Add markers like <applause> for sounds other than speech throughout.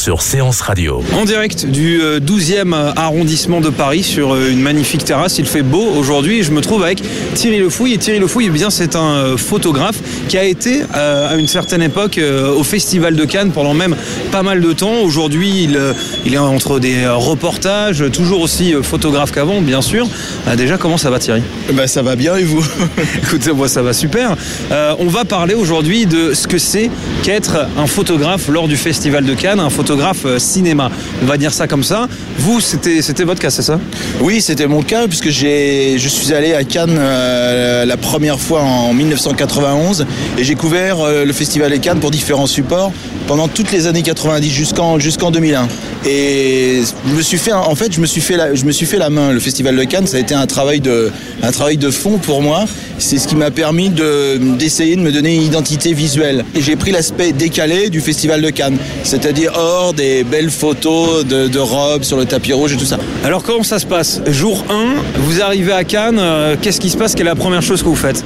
sur Séance Radio. En direct du euh, 12e arrondissement de Paris sur euh, une magnifique terrasse. Il fait beau aujourd'hui et je me trouve avec Thierry Le Fouille. Et Thierry Le Fouille, eh bien, c'est un euh, photographe qui a été euh, à une certaine époque euh, au Festival de Cannes pendant même pas mal de temps. Aujourd'hui, il, euh, il est entre des euh, reportages, toujours aussi euh, photographe qu'avant, bien sûr. Euh, déjà, comment ça va Thierry? Bah ça va bien et vous? <laughs> Écoutez, moi ça va super. Euh, on va parler aujourd'hui de ce que c'est qu'être un photographe lors du Festival de Cannes, un photographe euh, cinéma. On va dire ça comme ça. Vous, c'était votre cas, c'est ça? Oui, c'était mon cas puisque je suis allé à Cannes euh, la première fois en 1991 et j'ai couvert euh, le Festival de Cannes pour différents supports pendant toutes les années 90 jusqu'en jusqu'en 2001. Et je me suis fait en fait je me suis fait la, je me suis fait la main. Le Festival de Cannes, ça a été un travail de un travail de fond pour moi. C'est ce qui m'a permis de d'essayer de me donner une identité visuelle. Et j'ai pris l'aspect décalé du Festival de Cannes, c'est-à-dire hors des belles photos de, de robes sur le tapis rouge et tout ça. Alors comment ça se passe? Jour 1, vous arrivez à Cannes, euh, qu'est-ce qui se passe? Quelle est la première chose que vous faites?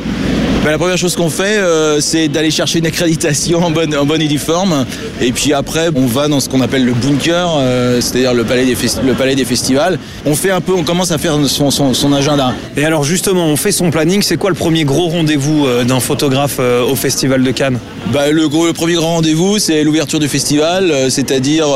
Ben, la première chose qu'on fait, euh, c'est d'aller chercher une accréditation en bonne, en bonne uniforme. Et puis après, on va dans ce qu'on appelle le bunker, euh, c'est-à-dire le palais, des festi- le palais des festivals. On fait un peu, on commence à faire son, son, son agenda. Et alors justement, on fait son planning. C'est quoi le premier gros rendez-vous euh, d'un photographe au Festival de Cannes? Bah, le, gros, le premier grand rendez-vous, c'est l'ouverture du festival, c'est-à-dire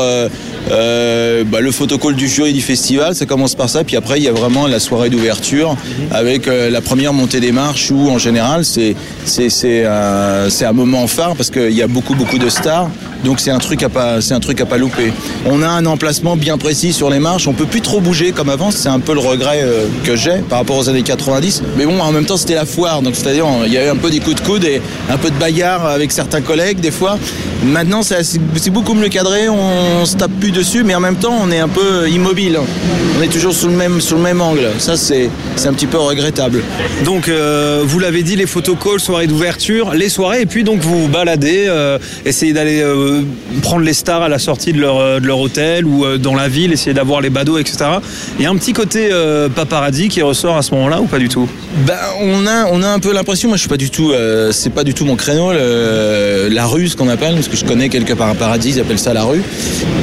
euh, euh, bah, le photocall du jury du festival. Ça commence par ça. Puis après, il y a vraiment la soirée d'ouverture avec euh, la première montée des marches où, en général, c'est c'est un, c'est un moment phare parce qu'il y a beaucoup beaucoup de stars. Donc c'est un truc à pas c'est un truc à pas louper. On a un emplacement bien précis sur les marches. On peut plus trop bouger comme avant. C'est un peu le regret euh, que j'ai par rapport aux années 90. Mais bon, en même temps, c'était la foire. Donc c'est-à-dire, il y a eu un peu des coups de coude et un peu de bagarre avec certains collègues des fois. Maintenant, c'est beaucoup mieux cadré. On, se tape plus dessus, mais en même temps, on est un peu immobile. On est toujours sous le même sous le même angle. Ça, c'est un petit peu regrettable. Donc, euh, vous l'avez dit, les photocalls, soirée d'ouverture, les soirées, et puis donc vous vous baladez, euh, essayez d'aller euh, prendre les stars à la sortie de leur, de leur hôtel ou dans la ville, essayer d'avoir les badauds, etc. Il y a un petit côté paparazzi qui ressort à ce moment-là ou pas du tout? Ben, on a, on a un peu l'impression, moi je suis pas du tout, c'est pas du tout mon créneau, le- la rue, ce qu'on appelle, parce que je connais quelques paradis, ils appellent ça la rue.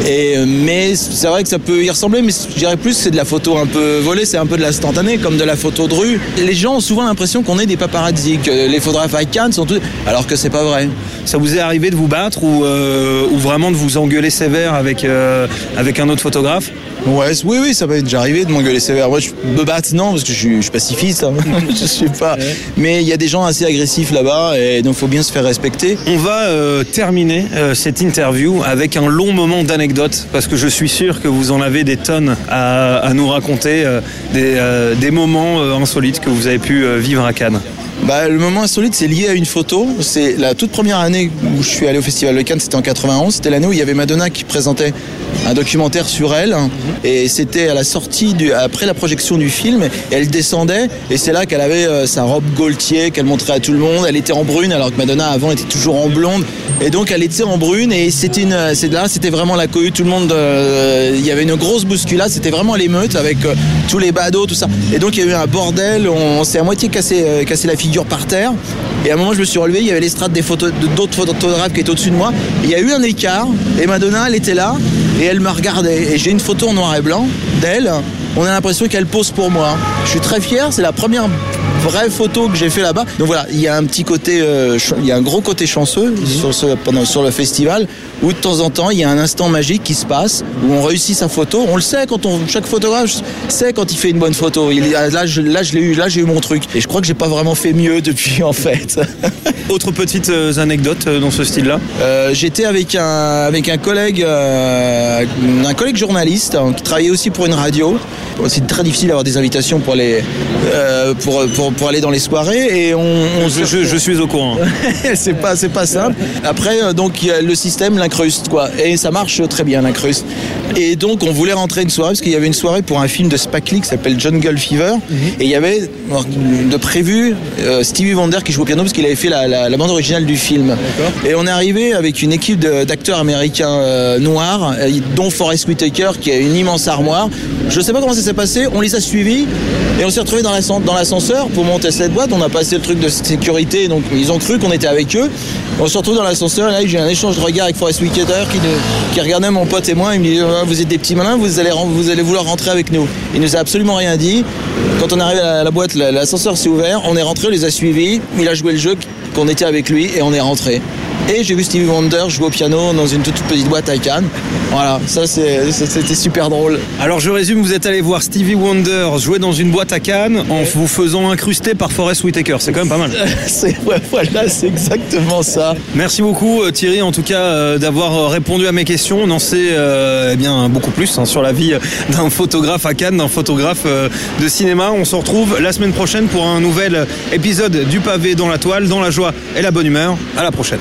Et, euh, mais c'est vrai que ça peut y ressembler, mais je dirais plus c'est de la photo un peu volée, c'est un peu de l'instantané, comme de la photo de rue. Les gens ont souvent l'impression qu'on est des paparazzi, que les photographes à Cannes sont tous, alors que c'est pas vrai. Ça vous est arrivé de vous battre ou, euh, ou vraiment de vous engueuler sévère avec, euh, avec un autre photographe? Ouais, oui, oui, ça m'est déjà arrivé de m'engueuler sévère. Moi, je me batte, non, parce que je suis, je suis pacifiste. hein. <laughs> je suis pas. Mais il y a des gens assez agressifs là-bas, et donc faut bien se faire respecter. On va euh, terminer euh, cette interview avec un long moment d'anecdotes parce que je suis sûr que vous en avez des tonnes à, nous raconter, euh, des, moments insolites que vous avez pu vivre à Cannes. Bah, le moment insolite, c'est lié à une photo. C'est la toute première année où je suis allé au Festival de Cannes, c'était en 91. C'était l'année où il y avait Madonna qui présentait un documentaire sur elle. Et c'était à la sortie, du, après la projection du film. Et elle descendait. Et c'est là qu'elle avait euh, sa robe Gaultier qu'elle montrait à tout le monde. Elle était en brune, alors que Madonna avant était toujours en blonde. Et donc elle était en brune. Et c'était une, c'est là, c'était vraiment la cohue. Tout le monde, euh, il y avait une grosse bousculade. C'était vraiment l'émeute avec euh, tous les badauds, tout ça. Et donc il y a eu un bordel. On, s'est à moitié cassé, euh, cassé la figure par terre. Et à un moment, je me suis relevé. Il y avait l'estrade des photos, d'autres photographes qui étaient au-dessus de moi. Il y a eu un écart. Et Madonna, elle était là. Et elle me regardait. Et j'ai une photo en noir et blanc d'elle. On a l'impression qu'elle pose pour moi. Je suis très fier. C'est la première vraies photos que j'ai fait là-bas. Donc voilà, il y a un petit côté, euh, il y a un gros côté chanceux sur, ce, pendant, sur le festival où de temps en temps il y a un instant magique qui se passe où on réussit sa photo. On le sait quand on, chaque photographe sait quand il fait une bonne photo. Il, là, je, là, je l'ai eu, là, j'ai eu mon truc. Et je crois que j'ai pas vraiment fait mieux <laughs> depuis en fait. <laughs> Autre petites euh, anecdotes euh, dans ce style-là? Euh, J'étais avec un avec un collègue euh, un collègue journaliste hein, qui travaillait aussi pour une radio. C'est très difficile d'avoir des invitations pour euh, pour, pour pour aller dans les soirées et on, on je, se- je- je suis au courant. <laughs> c'est pas c'est pas simple. Après euh, donc le système l'incruste quoi et ça marche très bien l'incruste. Et donc on voulait rentrer une soirée parce qu'il y avait une soirée pour un film de Spike Lee qui s'appelle Jungle Fever et il y avait de prévu euh, Stevie Wonder qui joue au piano parce qu'il avait fait la, la- la bande originale du film. Et on est arrivé avec une équipe d'acteurs américains euh, noirs euh, dont Forrest Whitaker qui a une immense armoire. Je sais pas comment ça s'est passé, on les a suivis et on s'est retrouvés dans l'ascenseur monter cette boîte. On a passé le truc de sécurité, donc ils ont cru qu'on était avec eux. On se retrouve dans l'ascenseur là j'ai un échange de regard avec Forrest Whitaker qui, qui regardait mon pote et moi. Il me dit Ah, Vous êtes des petits malins, vous allez, vouloir rentrer avec nous. Il nous a absolument rien dit. Quand on est arrivé à la, boîte, la- l'ascenseur s'est ouvert, on est rentré, on les a suivis. Il a joué le jeu qu'on était avec lui et on est rentré. Et j'ai vu Stevie Wonder jouer au piano dans une toute, toute petite boîte à Cannes. Voilà, ça c'était super drôle. Alors je résume, vous êtes allé voir Stevie Wonder jouer dans une boîte à Cannes en vous faisant incruster par Forrest Whitaker. C'est quand même pas mal. <laughs> C'est ouais, voilà, c'est exactement ça. Merci beaucoup euh, Thierry en tout cas euh, d'avoir euh, répondu à mes questions. On en sait euh, eh bien beaucoup plus hein, sur la vie d'un photographe à Cannes, d'un photographe euh, de cinéma. On se retrouve la semaine prochaine pour un nouvel épisode du pavé dans la toile, dans la joie et la bonne humeur. À la prochaine.